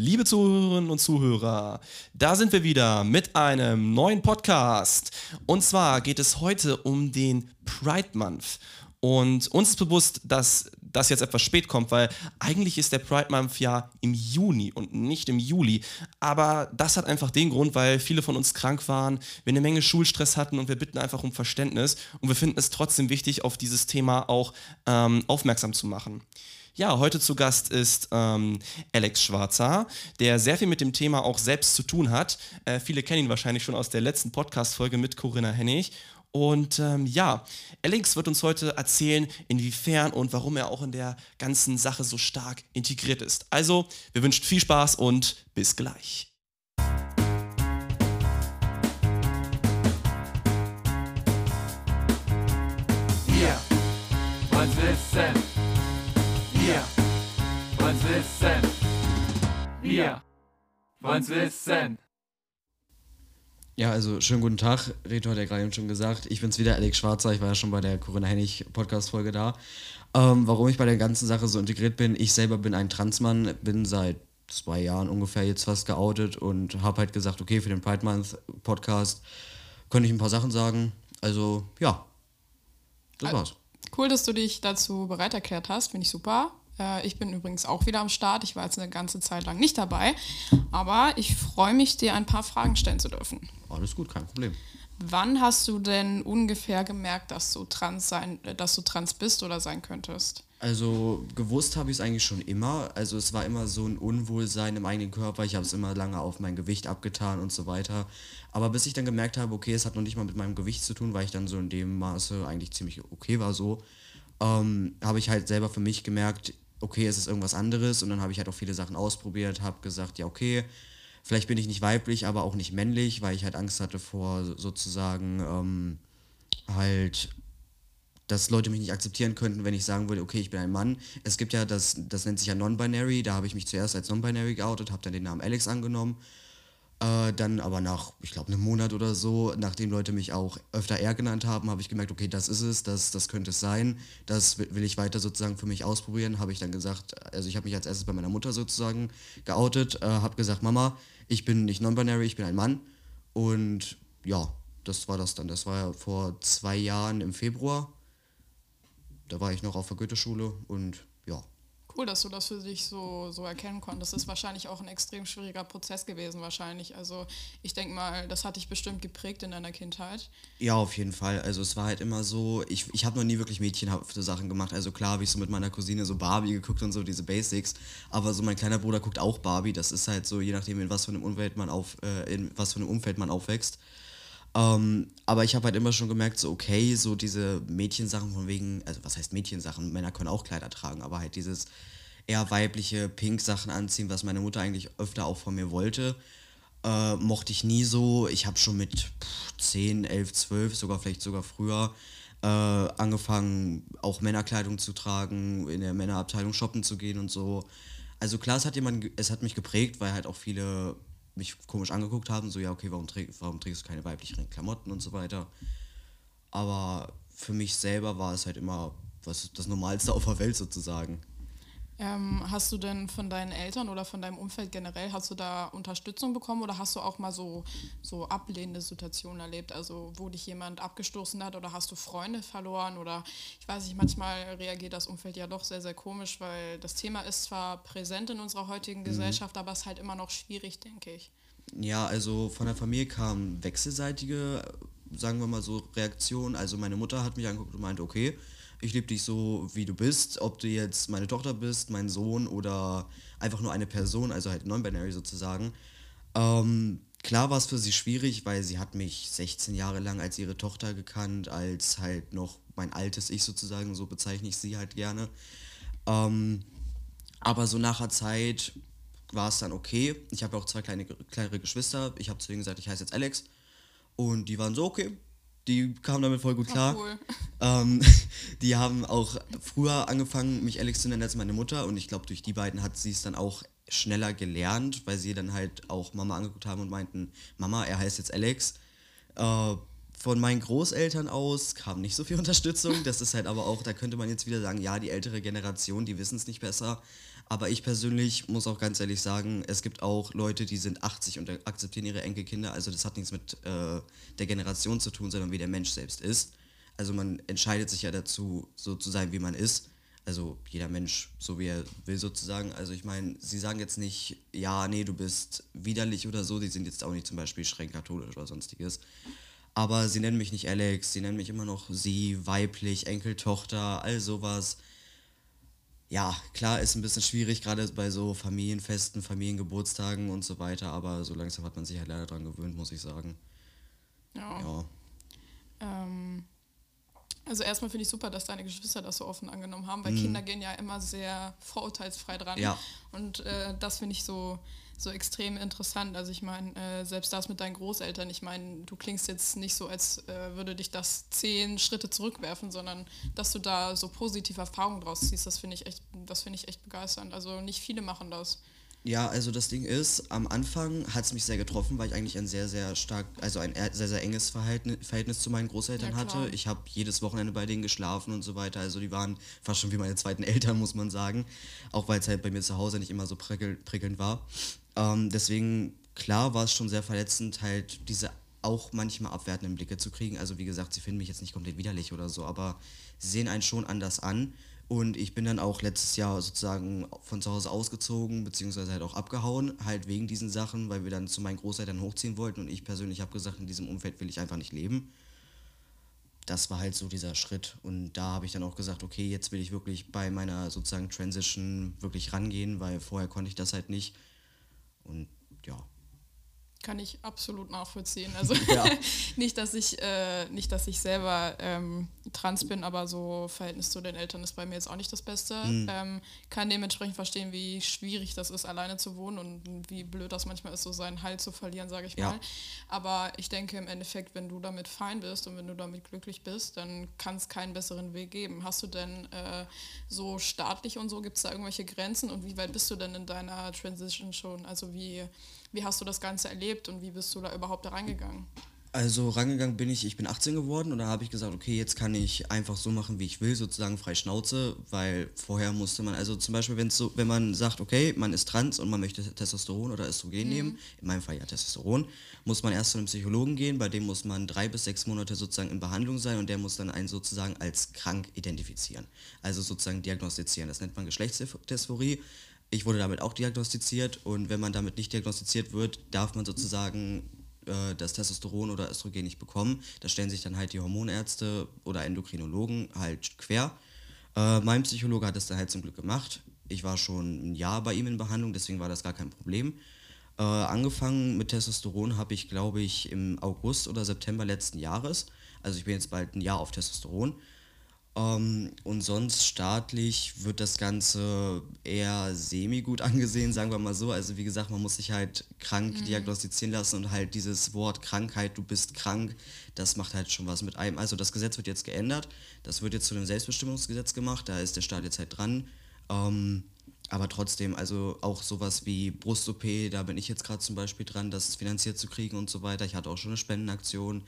Liebe Zuhörerinnen und Zuhörer, da sind wir wieder mit einem neuen Podcast. Und zwar geht es heute um den Pride Month. Und uns ist bewusst, dass das jetzt etwas spät kommt, weil eigentlich ist der Pride Month ja im Juni und nicht im Juli. Aber das hat einfach den Grund, weil viele von uns krank waren, wir eine Menge Schulstress hatten und wir bitten einfach um Verständnis. Und wir finden es trotzdem wichtig, auf dieses Thema auch ähm, aufmerksam zu machen. Ja, heute zu Gast ist ähm, Alex Schwarzer, der sehr viel mit dem Thema auch selbst zu tun hat. Äh, viele kennen ihn wahrscheinlich schon aus der letzten Podcast-Folge mit Corinna Hennig. Und ähm, ja, Alex wird uns heute erzählen, inwiefern und warum er auch in der ganzen Sache so stark integriert ist. Also, wir wünschen viel Spaß und bis gleich. Wir wollen's wissen. Wissen. Wir wollen's wissen. Ja, also schönen guten Tag. Reto hat ja gerade eben schon gesagt. Ich bin's wieder, Alex Schwarzer. Ich war ja schon bei der Corinna Hennig Podcast-Folge da. Ähm, warum ich bei der ganzen Sache so integriert bin, ich selber bin ein Transmann, bin seit zwei Jahren ungefähr jetzt fast geoutet und habe halt gesagt, okay, für den Pride Month Podcast könnte ich ein paar Sachen sagen. Also, ja, das war's. Cool, dass du dich dazu bereit erklärt hast, finde ich super. Äh, Ich bin übrigens auch wieder am Start. Ich war jetzt eine ganze Zeit lang nicht dabei. Aber ich freue mich, dir ein paar Fragen stellen zu dürfen. Alles gut, kein Problem. Wann hast du denn ungefähr gemerkt, dass du trans sein, äh, dass du trans bist oder sein könntest? Also gewusst habe ich es eigentlich schon immer. Also es war immer so ein Unwohlsein im eigenen Körper. Ich habe es immer lange auf mein Gewicht abgetan und so weiter. Aber bis ich dann gemerkt habe, okay, es hat noch nicht mal mit meinem Gewicht zu tun, weil ich dann so in dem Maße eigentlich ziemlich okay war so, ähm, habe ich halt selber für mich gemerkt, okay, es ist irgendwas anderes. Und dann habe ich halt auch viele Sachen ausprobiert, habe gesagt, ja okay, vielleicht bin ich nicht weiblich, aber auch nicht männlich, weil ich halt Angst hatte vor sozusagen ähm, halt dass Leute mich nicht akzeptieren könnten, wenn ich sagen würde, okay, ich bin ein Mann. Es gibt ja das, das nennt sich ja Non-Binary, da habe ich mich zuerst als Non-Binary geoutet, habe dann den Namen Alex angenommen. Äh, dann aber nach, ich glaube, einem Monat oder so, nachdem Leute mich auch öfter R genannt haben, habe ich gemerkt, okay, das ist es, das, das könnte es sein, das will ich weiter sozusagen für mich ausprobieren. Habe ich dann gesagt, also ich habe mich als erstes bei meiner Mutter sozusagen geoutet, äh, habe gesagt, Mama, ich bin nicht Non-Binary, ich bin ein Mann. Und ja, das war das dann. Das war vor zwei Jahren im Februar da war ich noch auf der Goethe-Schule und ja. Cool, dass du das für dich so, so erkennen konntest. Das ist wahrscheinlich auch ein extrem schwieriger Prozess gewesen, wahrscheinlich. Also ich denke mal, das hat dich bestimmt geprägt in deiner Kindheit. Ja, auf jeden Fall. Also es war halt immer so, ich, ich habe noch nie wirklich mädchenhafte Sachen gemacht. Also klar habe ich so mit meiner Cousine so Barbie geguckt und so diese Basics. Aber so mein kleiner Bruder guckt auch Barbie. Das ist halt so, je nachdem, in was für einem Umfeld man auf, äh, in was für einem Umfeld man aufwächst. Ähm, aber ich habe halt immer schon gemerkt, so okay, so diese Mädchensachen von wegen, also was heißt Mädchensachen? Männer können auch Kleider tragen, aber halt dieses eher weibliche Pink-Sachen anziehen, was meine Mutter eigentlich öfter auch von mir wollte, äh, mochte ich nie so. Ich habe schon mit pff, 10, 11, 12, sogar vielleicht sogar früher, äh, angefangen, auch Männerkleidung zu tragen, in der Männerabteilung shoppen zu gehen und so. Also klar, es hat jemand, es hat mich geprägt, weil halt auch viele mich komisch angeguckt haben, so ja, okay, warum, träg, warum trägst du keine weiblichen Klamotten und so weiter. Aber für mich selber war es halt immer was, das Normalste auf der Welt sozusagen. Ähm, hast du denn von deinen Eltern oder von deinem Umfeld generell, hast du da Unterstützung bekommen oder hast du auch mal so, so ablehnende Situationen erlebt? Also wo dich jemand abgestoßen hat oder hast du Freunde verloren oder ich weiß nicht, manchmal reagiert das Umfeld ja doch sehr, sehr komisch, weil das Thema ist zwar präsent in unserer heutigen Gesellschaft, aber es ist halt immer noch schwierig, denke ich. Ja, also von der Familie kamen wechselseitige, sagen wir mal so, Reaktionen. Also meine Mutter hat mich angeguckt und meinte, okay, ich liebe dich so, wie du bist, ob du jetzt meine Tochter bist, mein Sohn oder einfach nur eine Person, also halt non-binary sozusagen. Ähm, klar war es für sie schwierig, weil sie hat mich 16 Jahre lang als ihre Tochter gekannt, als halt noch mein altes Ich sozusagen, so bezeichne ich sie halt gerne. Ähm, aber so nach der Zeit war es dann okay. Ich habe auch zwei kleine, kleinere Geschwister. Ich habe zu denen gesagt, ich heiße jetzt Alex. Und die waren so, okay. Die kamen damit voll gut klar. cool. Ähm, die haben auch früher angefangen, mich Alex zu nennen als meine Mutter. Und ich glaube, durch die beiden hat sie es dann auch schneller gelernt, weil sie dann halt auch Mama angeguckt haben und meinten, Mama, er heißt jetzt Alex. Äh, von meinen Großeltern aus kam nicht so viel Unterstützung. Das ist halt aber auch, da könnte man jetzt wieder sagen, ja, die ältere Generation, die wissen es nicht besser. Aber ich persönlich muss auch ganz ehrlich sagen, es gibt auch Leute, die sind 80 und akzeptieren ihre Enkelkinder. Also das hat nichts mit äh, der Generation zu tun, sondern wie der Mensch selbst ist. Also man entscheidet sich ja dazu, so zu sein, wie man ist. Also jeder Mensch, so wie er will sozusagen. Also ich meine, sie sagen jetzt nicht, ja, nee, du bist widerlich oder so. Die sind jetzt auch nicht zum Beispiel streng katholisch oder sonstiges. Aber sie nennen mich nicht Alex, sie nennen mich immer noch sie, weiblich, Enkeltochter, all sowas. Ja, klar, ist ein bisschen schwierig, gerade bei so Familienfesten, Familiengeburtstagen und so weiter, aber so langsam hat man sich halt leider dran gewöhnt, muss ich sagen. Ja. Ja. Ähm, also erstmal finde ich super, dass deine Geschwister das so offen angenommen haben, weil Kinder gehen ja immer sehr vorurteilsfrei dran. Mhm. Ja. Und äh, das finde ich so, so extrem interessant. Also ich meine, äh, selbst das mit deinen Großeltern, ich meine, du klingst jetzt nicht so, als äh, würde dich das zehn Schritte zurückwerfen, sondern dass du da so positive Erfahrungen draus ziehst, das finde ich echt, das finde ich echt begeisternd. Also nicht viele machen das. Ja, also das Ding ist, am Anfang hat es mich sehr getroffen, weil ich eigentlich ein sehr, sehr stark, also ein sehr, sehr enges Verhältnis, Verhältnis zu meinen Großeltern Ja, hatte. Ich habe jedes Wochenende bei denen geschlafen und so weiter. Also die waren fast schon wie meine zweiten Eltern, muss man sagen. Auch weil es halt bei mir zu Hause nicht immer so prickel, prickelnd war. Ähm, deswegen, klar war es schon sehr verletzend, halt diese auch manchmal abwertenden Blicke zu kriegen. Also wie gesagt, sie finden mich jetzt nicht komplett widerlich oder so, aber sie sehen einen schon anders an. Und ich bin dann auch letztes Jahr sozusagen von zu Hause ausgezogen, beziehungsweise halt auch abgehauen, halt wegen diesen Sachen, weil wir dann zu meinen Großeltern hochziehen wollten und ich persönlich habe gesagt, in diesem Umfeld will ich einfach nicht leben. Das war halt so dieser Schritt und da habe ich dann auch gesagt, okay, jetzt will ich wirklich bei meiner sozusagen Transition wirklich rangehen, weil vorher konnte ich das halt nicht. Und ja, Kann ich absolut nachvollziehen. Also Ja. nicht, dass ich äh, nicht, dass ich selber ähm, trans bin, aber so Verhältnis zu den Eltern ist bei mir jetzt auch nicht das Beste. Mhm. Ähm, kann dementsprechend verstehen, wie schwierig das ist, alleine zu wohnen und wie blöd das manchmal ist, so seinen Halt zu verlieren, sage ich Ja. mal. Aber ich denke im Endeffekt, wenn du damit fein bist und wenn du damit glücklich bist, dann kann es keinen besseren Weg geben. Hast du denn äh, so staatlich und so, gibt es da irgendwelche Grenzen und wie weit bist du denn in deiner Transition schon? Also wie, wie hast du das Ganze erlebt und wie bist du da überhaupt da reingegangen? Also rangegangen bin ich, ich bin 18 geworden und da habe ich gesagt, okay, jetzt kann ich einfach so machen, wie ich will, sozusagen frei Schnauze, weil vorher musste man, also zum Beispiel, wenn's so, wenn man sagt, okay, man ist trans und man möchte Testosteron oder Östrogen nehmen, in meinem Fall ja Testosteron, muss man erst zu einem Psychologen gehen, bei dem muss man drei bis sechs Monate sozusagen in Behandlung sein und der muss dann einen sozusagen als krank identifizieren, also sozusagen diagnostizieren. Das nennt man Geschlechtsdysphorie. Ich wurde damit auch diagnostiziert und wenn man damit nicht diagnostiziert wird, darf man sozusagen äh, das Testosteron oder Östrogen nicht bekommen. Da stellen sich dann halt die Hormonärzte oder Endokrinologen halt quer. Äh, mein Psychologe hat es dann halt zum Glück gemacht. Ich war schon ein Jahr bei ihm in Behandlung, deswegen war das gar kein Problem. Äh, angefangen mit Testosteron habe ich, glaube ich, im August oder September letzten Jahres. Also ich bin jetzt bald ein Jahr auf Testosteron. Ähm, und sonst staatlich wird das Ganze eher semi-gut angesehen, sagen wir mal so. Also wie gesagt, man muss sich halt krank diagnostizieren lassen und halt dieses Wort Krankheit, du bist krank, das macht halt schon was mit einem. Also das Gesetz wird jetzt geändert, das wird jetzt zu einem Selbstbestimmungsgesetz gemacht, da ist der Staat jetzt halt dran. Ähm, aber trotzdem, also auch sowas wie Brust-OP, da bin ich jetzt gerade zum Beispiel dran, das finanziert zu kriegen und so weiter. Ich hatte auch schon eine Spendenaktion.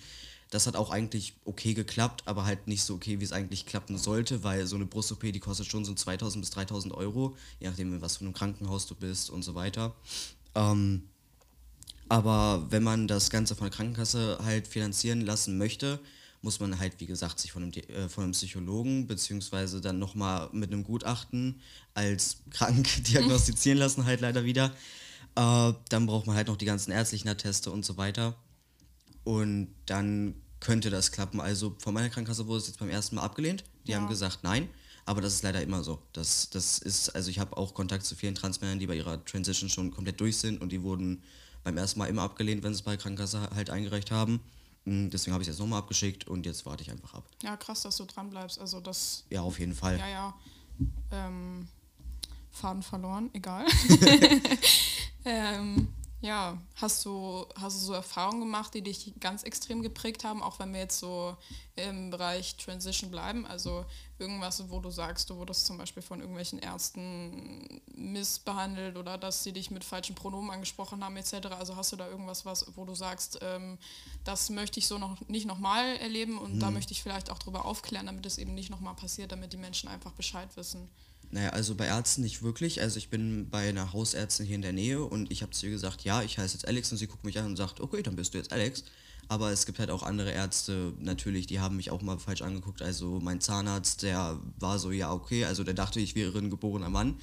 Das hat auch eigentlich okay geklappt, aber halt nicht so okay, wie es eigentlich klappen sollte, weil so eine Brust-OP, die kostet schon so 2000 bis 3000 Euro, je nachdem, in was für einem Krankenhaus du bist und so weiter. Ähm, aber wenn man das Ganze von der Krankenkasse halt finanzieren lassen möchte, muss man halt, wie gesagt, sich von einem, äh, von einem Psychologen beziehungsweise dann nochmal mit einem Gutachten als krank diagnostizieren lassen, halt leider wieder. Äh, dann braucht man halt noch die ganzen ärztlichen Atteste und so weiter. Und dann könnte das klappen. Also von meiner Krankenkasse wurde es jetzt beim ersten Mal abgelehnt. Die haben gesagt nein. Aber das ist leider immer so. Das, das ist, also ich habe auch Kontakt zu vielen Transmännern, die bei ihrer Transition schon komplett durch sind und die wurden beim ersten Mal immer abgelehnt, wenn sie es bei der Krankenkasse halt eingereicht haben. Mm, Deswegen habe ich es jetzt nochmal abgeschickt und jetzt warte ich einfach ab. Ja, krass, dass du dran bleibst. Also das, Ja, auf jeden Fall. ja, ja. Ähm, Faden verloren, egal. ähm, Ja, hast du, hast du so Erfahrungen gemacht, die dich ganz extrem geprägt haben, auch wenn wir jetzt so im Bereich Transition bleiben? Also irgendwas, wo du sagst, du wurdest zum Beispiel von irgendwelchen Ärzten missbehandelt oder dass sie dich mit falschen Pronomen angesprochen haben, etc. Also hast du da irgendwas, was, wo du sagst, ähm, das möchte ich so noch nicht nochmal erleben und da möchte ich vielleicht auch drüber aufklären, damit es eben nicht nochmal passiert, damit die Menschen einfach Bescheid wissen. Naja, also bei Ärzten nicht wirklich. Also ich bin bei einer Hausärztin hier in der Nähe und ich habe zu ihr gesagt, ja, ich heiße jetzt Alex und sie guckt mich an und sagt, okay, dann bist du jetzt Alex. Aber es gibt halt auch andere Ärzte, natürlich, die haben mich auch mal falsch angeguckt. Also mein Zahnarzt, der war so, ja, okay, also der dachte, ich wäre ein geborener Mann.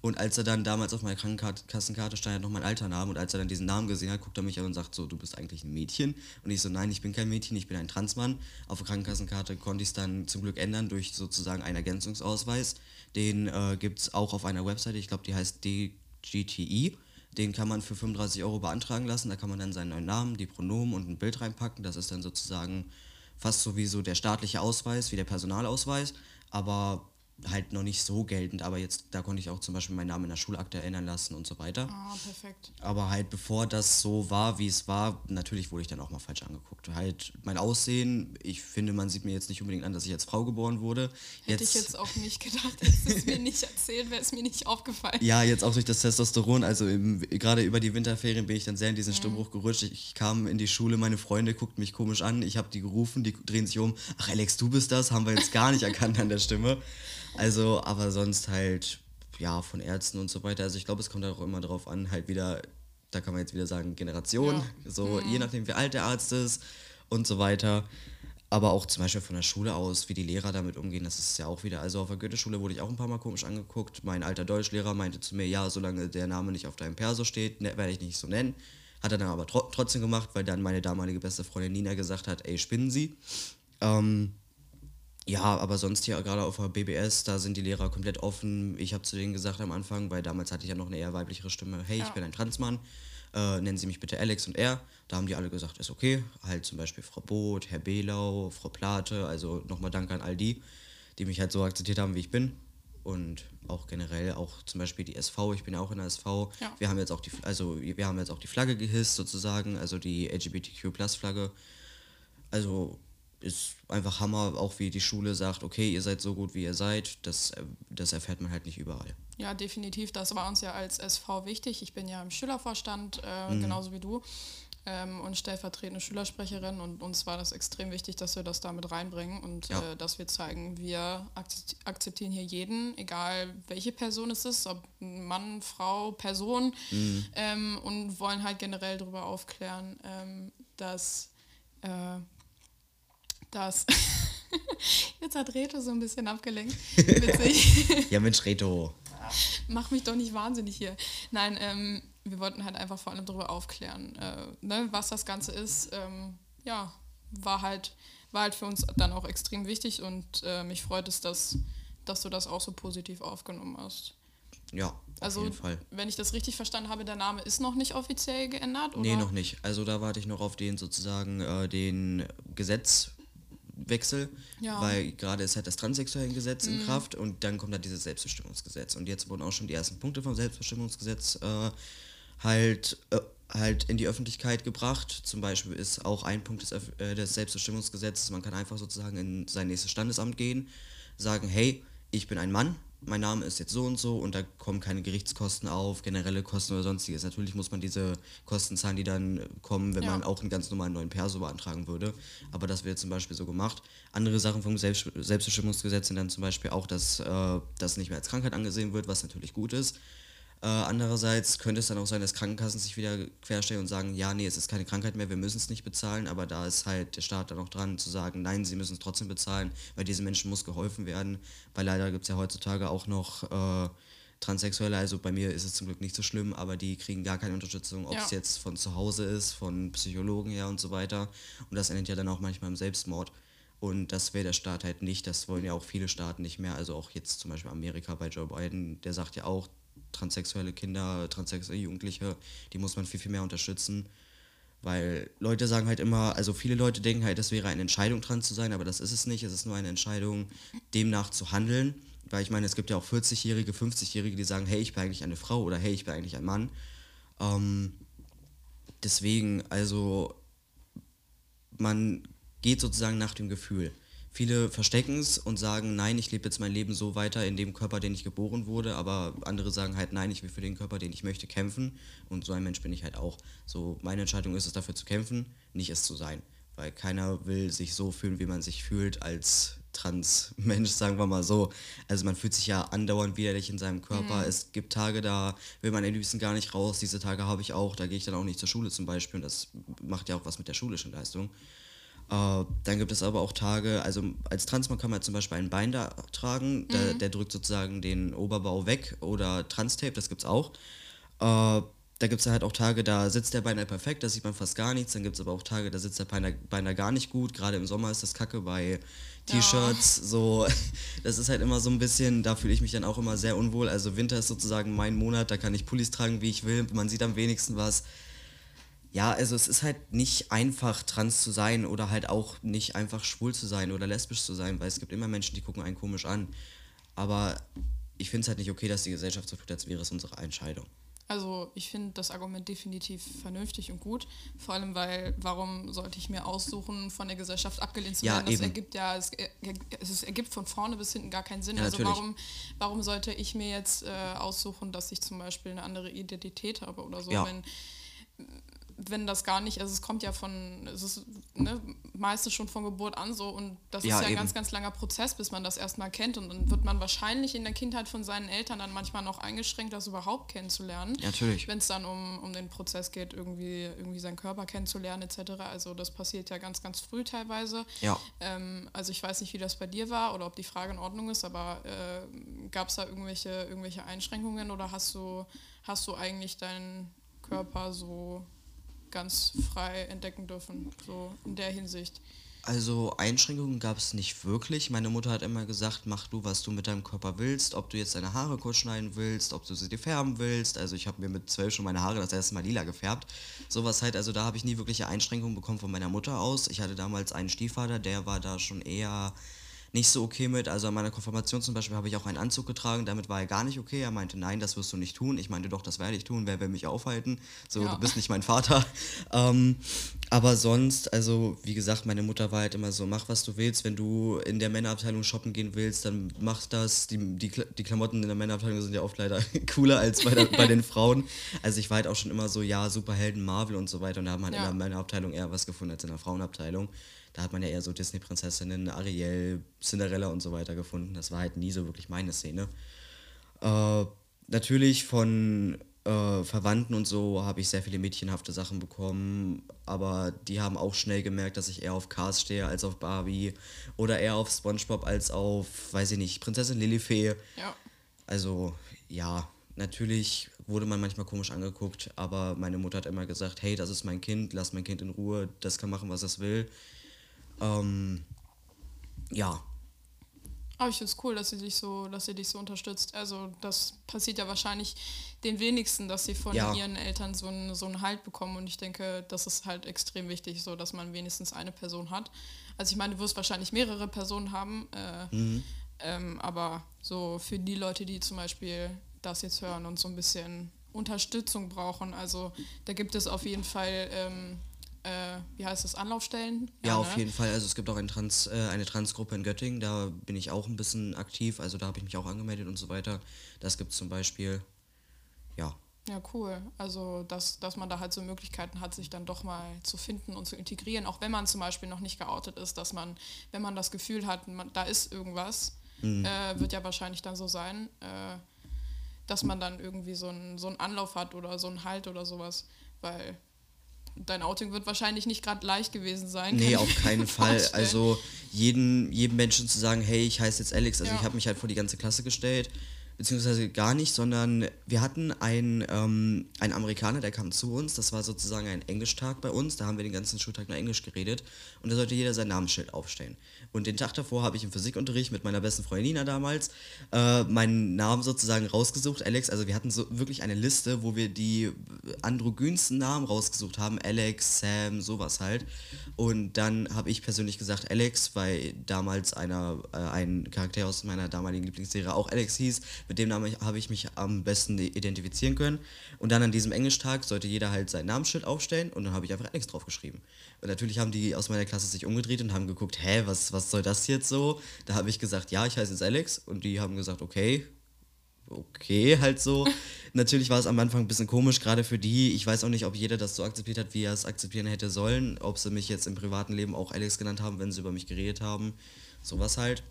Und als er dann damals auf meiner Krankenkassenkarte stand halt noch mein alter Name und als er dann diesen Namen gesehen hat, guckt er mich an und sagt so, du bist eigentlich ein Mädchen. Und ich so, nein, ich bin kein Mädchen, ich bin ein Transmann. Auf der Krankenkassenkarte konnte ich es dann zum Glück ändern durch sozusagen einen Ergänzungsausweis. Den äh, gibt es auch auf einer Webseite, ich glaube, die heißt DGTI. Den kann man für 35 Euro beantragen lassen. Da kann man dann seinen neuen Namen, die Pronomen und ein Bild reinpacken. Das ist dann sozusagen fast so wie so der staatliche Ausweis, wie der Personalausweis. Aber halt noch nicht so geltend, aber jetzt, da konnte ich auch zum Beispiel meinen Namen in der Schulakte erinnern lassen und so weiter. Ah, perfekt. Aber halt bevor das so war, wie es war, natürlich wurde ich dann auch mal falsch angeguckt. Halt mein Aussehen, ich finde, man sieht mir jetzt nicht unbedingt an, dass ich als Frau geboren wurde. Hätte ich jetzt auch nicht gedacht, hättest du es mir nicht erzählt, wäre es mir nicht aufgefallen. Ja, jetzt auch durch das Testosteron, also im, gerade über die Winterferien bin ich dann sehr in diesen Stimmbruch gerutscht. Ich kam in die Schule, meine Freunde guckten mich komisch an, ich habe die gerufen, die drehen sich um. Ach Alex, du bist das, haben wir jetzt gar nicht erkannt an der Stimme. Also, aber sonst halt, ja, von Ärzten und so weiter. Also ich glaube, es kommt auch immer darauf an, halt wieder, da kann man jetzt wieder sagen, Generation, Ja. so je nachdem, wie alt der Arzt ist und so weiter. Aber auch zum Beispiel von der Schule aus, wie die Lehrer damit umgehen, das ist ja auch wieder. Also auf der Goethe-Schule wurde ich auch ein paar Mal komisch angeguckt. Mein alter Deutschlehrer meinte zu mir, ja, solange der Name nicht auf deinem Perso steht, ne, werde ich nicht so nennen. Hat er dann aber tro trotzdem gemacht, weil dann meine damalige beste Freundin Nina gesagt hat, ey, spinnen Sie. Ähm, ja, aber sonst hier gerade auf der BBS, da sind die Lehrer komplett offen. Ich habe zu denen gesagt am Anfang, weil damals hatte ich ja noch eine eher weiblichere Stimme, hey, ich Ja. bin ein Transmann, äh, nennen Sie mich bitte Alex und er. Da haben die alle gesagt, ist okay. Halt zum Beispiel Frau Both, Herr Belau, Frau Plate, also nochmal danke an all die, die mich halt so akzeptiert haben, wie ich bin. Und auch generell, auch zum Beispiel die SV, ich bin ja auch in der SV. Ja. Wir haben jetzt auch die, also wir haben jetzt auch die Flagge gehisst sozusagen, also die LGBTQ-Plus-Flagge. Also ist einfach Hammer, auch wie die Schule sagt, okay, ihr seid so gut, wie ihr seid. Das, äh, das erfährt man halt nicht überall. Ja, definitiv. Das war uns ja als SV wichtig. Ich bin ja im Schülervorstand, äh, genauso wie du, ähm, und stellvertretende Schülersprecherin. Und uns war das extrem wichtig, dass wir das da mit reinbringen und Ja. äh, dass wir zeigen, wir akzept- akzeptieren hier jeden, egal welche Person es ist, ob Mann, Frau, Person, ähm, und wollen halt generell darüber aufklären, ähm, dass. Äh, dass Jetzt hat Reto so ein bisschen abgelenkt. Witzig. Ja, Mensch, Reto. Mach mich doch nicht wahnsinnig hier. Nein, ähm, wir wollten halt einfach vor allem darüber aufklären, äh, ne, was das Ganze ist. Ähm, ja, war halt, war halt für uns dann auch extrem wichtig und äh, mich freut es, dass, dass du das auch so positiv aufgenommen hast. Ja, auf Also, jeden Fall. wenn ich das richtig verstanden habe, der Name ist noch nicht offiziell geändert? Oder? Nee, noch nicht. Also da warte ich noch auf den sozusagen äh, den Gesetzwechsel, Ja. weil gerade ist halt das Transsexuellengesetz Mhm. in Kraft und dann kommt halt dieses Selbstbestimmungsgesetz. Und jetzt wurden auch schon die ersten Punkte vom Selbstbestimmungsgesetz äh, halt, äh, halt in die Öffentlichkeit gebracht. Zum Beispiel ist auch ein Punkt des, äh, des Selbstbestimmungsgesetzes, man kann einfach sozusagen in sein nächstes Standesamt gehen, sagen, hey, ich bin ein Mann, mein Name ist jetzt so und so und da kommen keine Gerichtskosten auf, generelle Kosten oder sonstiges. Natürlich muss man diese Kosten zahlen, die dann kommen, wenn Ja. man auch einen ganz normalen neuen Perso beantragen würde. Aber das wird zum Beispiel so gemacht. Andere Sachen vom Selbst Selbstbestimmungsgesetz sind dann zum Beispiel auch, dass äh, das nicht mehr als Krankheit angesehen wird, was natürlich gut ist. Äh, andererseits könnte es dann auch sein, dass Krankenkassen sich wieder querstellen und sagen, ja, nee, es ist keine Krankheit mehr, wir müssen es nicht bezahlen, aber da ist halt der Staat dann auch dran zu sagen, nein, sie müssen es trotzdem bezahlen, weil diesen Menschen muss geholfen werden, weil leider gibt es ja heutzutage auch noch äh, Transsexuelle, also bei mir ist es zum Glück nicht so schlimm, aber die kriegen gar keine Unterstützung, ob Ja. es jetzt von zu Hause ist, von Psychologen her und so weiter. Und das endet ja dann auch manchmal im Selbstmord. Und das will der Staat halt nicht. Das wollen ja auch viele Staaten nicht mehr. Also auch jetzt zum Beispiel Amerika bei Joe Biden, der sagt ja auch, transsexuelle Kinder, transsexuelle Jugendliche, die muss man viel, viel mehr unterstützen. Weil Leute sagen halt immer, also viele Leute denken halt, es wäre eine Entscheidung, trans zu sein, aber das ist es nicht. Es ist nur eine Entscheidung, demnach zu handeln. Weil ich meine, es gibt ja auch 40-Jährige, 50-Jährige, die sagen, hey, ich bin eigentlich eine Frau oder hey, ich bin eigentlich ein Mann. Ähm, deswegen, also man geht sozusagen nach dem Gefühl. Viele verstecken es und sagen, nein, ich lebe jetzt mein Leben so weiter in dem Körper, den ich geboren wurde, aber andere sagen halt, nein, ich will für den Körper, den ich möchte, kämpfen und so ein Mensch bin ich halt auch. So, meine Entscheidung ist es, dafür zu kämpfen, nicht es zu sein, weil keiner will sich so fühlen, wie man sich fühlt als Trans-Mensch, sagen wir mal so. Also man fühlt sich ja andauernd widerlich in seinem Körper. Es gibt Tage, da will man am liebsten gar nicht raus. Diese Tage habe ich auch, da gehe ich dann auch nicht zur Schule zum Beispiel und das macht ja auch was mit der schulischen Leistung. Äh, dann gibt es aber auch Tage, also als Transmann kann man zum Beispiel ein Bein da tragen, der, der drückt sozusagen den Oberbau weg oder Transtape, das gibt es auch. Äh, da gibt es halt auch Tage, da sitzt der beinahe perfekt, da sieht man fast gar nichts. Dann gibt es aber auch Tage, da sitzt der beinahe, beinahe gar nicht gut. Gerade im Sommer ist das kacke bei T-Shirts. So, das ist halt immer so ein bisschen, da fühle ich mich dann auch immer sehr unwohl. Also Winter ist sozusagen mein Monat, da kann ich Pullis tragen, wie ich will. Man sieht am wenigsten was. Ja, also es ist halt nicht einfach trans zu sein oder halt auch nicht einfach schwul zu sein oder lesbisch zu sein, weil es gibt immer Menschen, die gucken einen komisch an. Aber ich finde es halt nicht okay, dass die Gesellschaft so tut, als wäre es unsere Entscheidung. Also ich finde das Argument definitiv vernünftig und gut. Vor allem, weil warum sollte ich mir aussuchen, von der Gesellschaft abgelehnt zu Ja, werden? Das eben. ergibt ja, es, es ergibt von vorne bis hinten gar keinen Sinn. Ja, also natürlich. warum, warum sollte ich mir jetzt äh, aussuchen, dass ich zum Beispiel eine andere Identität habe oder so, Ja. wenn wenn das gar nicht, also es kommt ja von, es ist ne, meistens schon von Geburt an so und das Ja, ist ja ein eben. ganz, ganz langer Prozess, bis man das erstmal kennt und dann wird man wahrscheinlich in der Kindheit von seinen Eltern dann manchmal noch eingeschränkt, das überhaupt kennenzulernen. Natürlich. Wenn es dann um, um den Prozess geht, irgendwie, irgendwie seinen Körper kennenzulernen etc. Also das passiert ja ganz, ganz früh teilweise. Ja. Ähm, also ich weiß nicht, wie das bei dir war oder ob die Frage in Ordnung ist, aber äh, gab es da irgendwelche, irgendwelche Einschränkungen oder hast du, hast du eigentlich deinen Körper so ganz frei entdecken dürfen, so in der Hinsicht? Also Einschränkungen gab es nicht wirklich. Meine Mutter hat immer gesagt, mach du, was du mit deinem Körper willst. Ob du jetzt deine Haare kurz schneiden willst, ob du sie dir färben willst. Also ich habe mir mit zwölf schon meine Haare das erste Mal lila gefärbt. Sowas halt, also da habe ich nie wirkliche Einschränkungen bekommen von meiner Mutter aus. Ich hatte damals einen Stiefvater, der war da schon eher nicht so okay mit. Also an meiner Konfirmation zum Beispiel habe ich auch einen Anzug getragen, damit war er gar nicht okay. Er meinte, nein, das wirst du nicht tun. Ich meinte, doch, das werde ich tun. Wer will mich aufhalten? So, Ja. du bist nicht mein Vater. Ähm, aber sonst, also wie gesagt, meine Mutter war halt immer so, mach was du willst. Wenn du in der Männerabteilung shoppen gehen willst, dann mach das. Die, die, die Klamotten in der Männerabteilung sind ja oft leider cooler als bei, der, bei den Frauen. Also ich war halt auch schon immer so, ja, Superhelden, Marvel und so weiter. Und da haben halt Ja. in der Männerabteilung eher was gefunden als in der Frauenabteilung. Da hat man ja eher so Disney-Prinzessinnen, Ariel, Cinderella und so weiter gefunden. Das war halt nie so wirklich meine Szene. Äh, natürlich von äh, Verwandten und so habe ich sehr viele mädchenhafte Sachen bekommen, aber die haben auch schnell gemerkt, dass ich eher auf Cars stehe als auf Barbie oder eher auf SpongeBob als auf, weiß ich nicht, Prinzessin Lilifee. Ja. Also ja, natürlich wurde man manchmal komisch angeguckt, aber meine Mutter hat immer gesagt, hey, das ist mein Kind, lass mein Kind in Ruhe, das kann machen, was es will. Ähm, ja, Aber ich finde es cool, dass sie dich so, dass sie dich so unterstützt. Also das passiert ja wahrscheinlich den wenigsten, dass sie von Ja. ihren Eltern so einen, so einen Halt bekommen. Und ich denke, das ist halt extrem wichtig, so dass man wenigstens eine Person hat. Also ich meine, du wirst wahrscheinlich mehrere Personen haben, äh, Mhm. ähm, aber so für die Leute, die zum Beispiel das jetzt hören und so ein bisschen Unterstützung brauchen, also da gibt es auf jeden Fall, ähm, äh, wie heißt das, Anlaufstellen? Ja, auf ne? jeden Fall. Also es gibt auch ein Trans, äh, eine Transgruppe in Göttingen, da bin ich auch ein bisschen aktiv, also da habe ich mich auch angemeldet und so weiter. Das gibt es zum Beispiel, ja. Ja, cool. Also, dass, dass man da halt so Möglichkeiten hat, sich dann doch mal zu finden und zu integrieren, auch wenn man zum Beispiel noch nicht geoutet ist, dass man, wenn man das Gefühl hat, man, da ist irgendwas, äh, wird ja wahrscheinlich dann so sein, äh, dass man dann irgendwie so einen so einen Anlauf hat oder so einen Halt oder sowas, weil dein Outing wird wahrscheinlich nicht gerade leicht gewesen sein. Nee, auf keinen Fall. vorstellen. Also jeden, jedem Menschen zu sagen, hey, ich heiße jetzt Alex. Also Ja. ich habe mich halt vor die ganze Klasse gestellt, beziehungsweise gar nicht, sondern wir hatten einen, ähm, einen Amerikaner, der kam zu uns. Das war sozusagen ein Englischtag bei uns. Da haben wir den ganzen Schultag nur Englisch geredet. Und da sollte jeder sein Namensschild aufstellen. Und den Tag davor habe ich im Physikunterricht mit meiner besten Freundin Nina damals äh, meinen Namen sozusagen rausgesucht, Alex. Also wir hatten so wirklich eine Liste, wo wir die androgynsten Namen rausgesucht haben. Alex, Sam, sowas halt. Und dann habe ich persönlich gesagt Alex, weil damals einer, äh, ein Charakter aus meiner damaligen Lieblingsserie auch Alex hieß, Mit dem Namen habe ich mich am besten identifizieren können. Und dann an diesem Englisch-Tag sollte jeder halt sein Namensschild aufstellen und dann habe ich einfach Alex draufgeschrieben. Und natürlich haben die aus meiner Klasse sich umgedreht und haben geguckt, hä, was, was soll das jetzt so? Da habe ich gesagt, ja, ich heiße jetzt Alex. Und die haben gesagt, okay, okay, halt so. Natürlich war es am Anfang ein bisschen komisch, gerade für die. Ich weiß auch nicht, ob jeder das so akzeptiert hat, wie er es akzeptieren hätte sollen. Ob sie mich jetzt im privaten Leben auch Alex genannt haben, wenn sie über mich geredet haben. Sowas halt.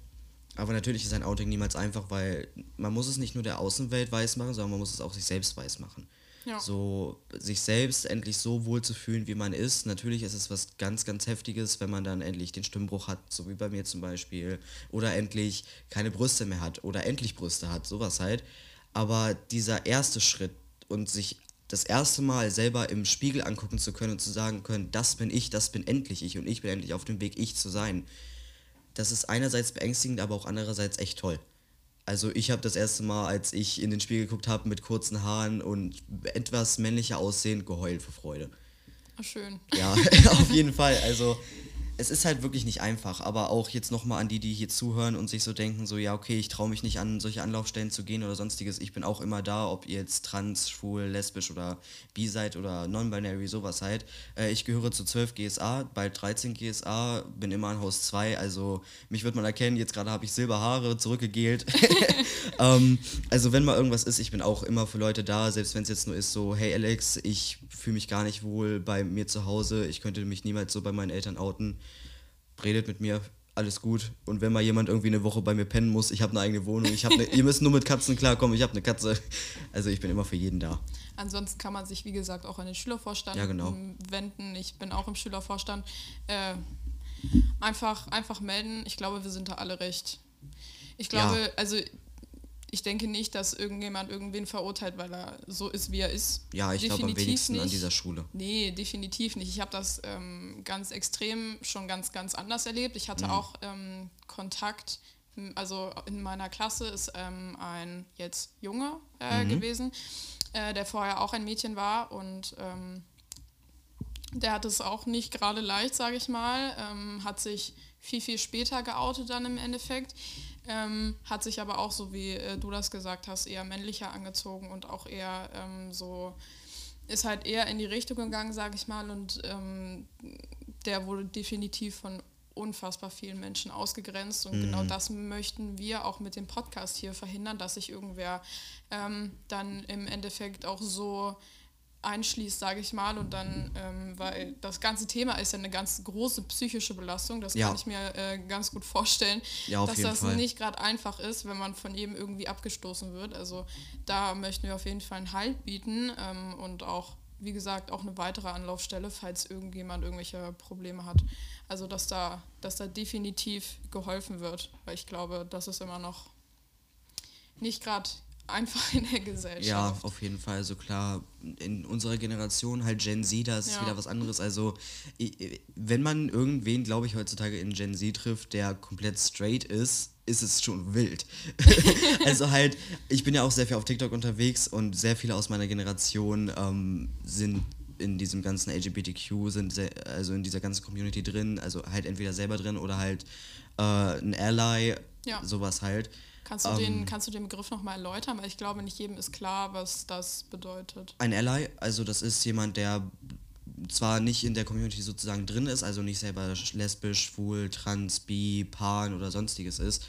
Aber natürlich ist ein Outing niemals einfach, weil man muss es nicht nur der Außenwelt weiß machen, sondern man muss es auch sich selbst weiß machen. Ja. So sich selbst endlich so wohl zu fühlen, wie man ist. Natürlich ist es was ganz, ganz Heftiges, wenn man dann endlich den Stimmbruch hat, so wie bei mir zum Beispiel. Oder endlich keine Brüste mehr hat oder endlich Brüste hat, sowas halt. Aber dieser erste Schritt und sich das erste Mal selber im Spiegel angucken zu können und zu sagen können, das bin ich, das bin endlich ich und ich bin endlich auf dem Weg, ich zu sein. Das ist einerseits beängstigend, aber auch andererseits echt toll. Also ich habe das erste Mal, als ich in den Spiegel geguckt habe mit kurzen Haaren und etwas männlicher aussehend, geheult vor Freude. Ach, schön. Ja, auf jeden Fall. Also es ist halt wirklich nicht einfach, aber auch jetzt nochmal an die, die hier zuhören und sich so denken, so ja, okay, ich traue mich nicht an solche Anlaufstellen zu gehen oder sonstiges. Ich bin auch immer da, ob ihr jetzt trans, schwul, lesbisch oder bi seid oder non-binary, sowas seid. Äh, ich gehöre zu 12 GSA, bald 13 GSA, bin immer in Haus 2, also mich wird man erkennen, jetzt gerade habe ich Silberhaare, zurückgegelt. ähm, also wenn mal irgendwas ist, ich bin auch immer für Leute da, selbst wenn es jetzt nur ist so, hey Alex, ich fühle mich gar nicht wohl bei mir zu Hause, ich könnte mich niemals so bei meinen Eltern outen redet mit mir, alles gut. Und wenn mal jemand irgendwie eine Woche bei mir pennen muss, ich habe eine eigene Wohnung, ich habe ne, ihr müsst nur mit Katzen klarkommen, ich habe eine Katze. Also ich bin immer für jeden da. Ansonsten kann man sich, wie gesagt, auch an den Schülervorstand Ja, genau. wenden. Ich bin auch im Schülervorstand. Äh, einfach, einfach melden. Ich glaube, wir sind da alle recht. Ich glaube, Ja. also ich denke nicht, dass irgendjemand irgendwen verurteilt, weil er so ist, wie er ist. Ja, ich glaube am Definitiv wenigsten an nicht. dieser Schule. Nee, definitiv nicht. Ich habe das ähm, ganz extrem schon ganz, ganz anders erlebt. Ich Mhm. hatte auch ähm, Kontakt, also in meiner Klasse ist ähm, ein jetzt Junge äh, Mhm. gewesen, äh, der vorher auch ein Mädchen war und ähm, der hat es auch nicht gerade leicht, sage ich mal, ähm, hat sich viel, viel später geoutet dann im Endeffekt, ähm, hat sich aber auch, so wie äh, du das gesagt hast, eher männlicher angezogen und auch eher ähm, so, ist halt eher in die Richtung gegangen, sage ich mal, und ähm, der wurde definitiv von unfassbar vielen Menschen ausgegrenzt und genau das möchten wir auch mit dem Podcast hier verhindern, dass sich irgendwer ähm, dann im Endeffekt auch so einschließt, sage ich mal, und dann, ähm, weil das ganze Thema ist ja eine ganz große psychische Belastung, das Ja. kann ich mir äh, ganz gut vorstellen, Ja, dass das Fall. nicht gerade einfach ist, wenn man von jedem irgendwie abgestoßen wird. Also da möchten wir auf jeden Fall einen Halt bieten ähm, und auch, wie gesagt, auch eine weitere Anlaufstelle, falls irgendjemand irgendwelche Probleme hat. Also dass da, dass da definitiv geholfen wird, weil ich glaube, das ist immer noch nicht gerade einfach in der Gesellschaft. Ja, auf jeden Fall. Also klar, in unserer Generation halt Gen Z, da ist Ja. wieder was anderes. Also wenn man irgendwen, glaube ich, heutzutage in Gen Z trifft, der komplett straight ist, ist es schon wild. also halt, ich bin ja auch sehr viel auf TikTok unterwegs und sehr viele aus meiner Generation ähm, sind in diesem ganzen LGBTQ, sind sehr, also in dieser ganzen Community drin, also halt entweder selber drin oder halt äh, ein Ally, Ja. sowas halt. Kannst du, Ähm, den, kannst du den Begriff nochmal erläutern? Weil ich glaube, nicht jedem ist klar, was das bedeutet. Ein Ally, also das ist jemand, der zwar nicht in der Community sozusagen drin ist, also nicht selber lesbisch, schwul, trans, bi, pan oder sonstiges ist,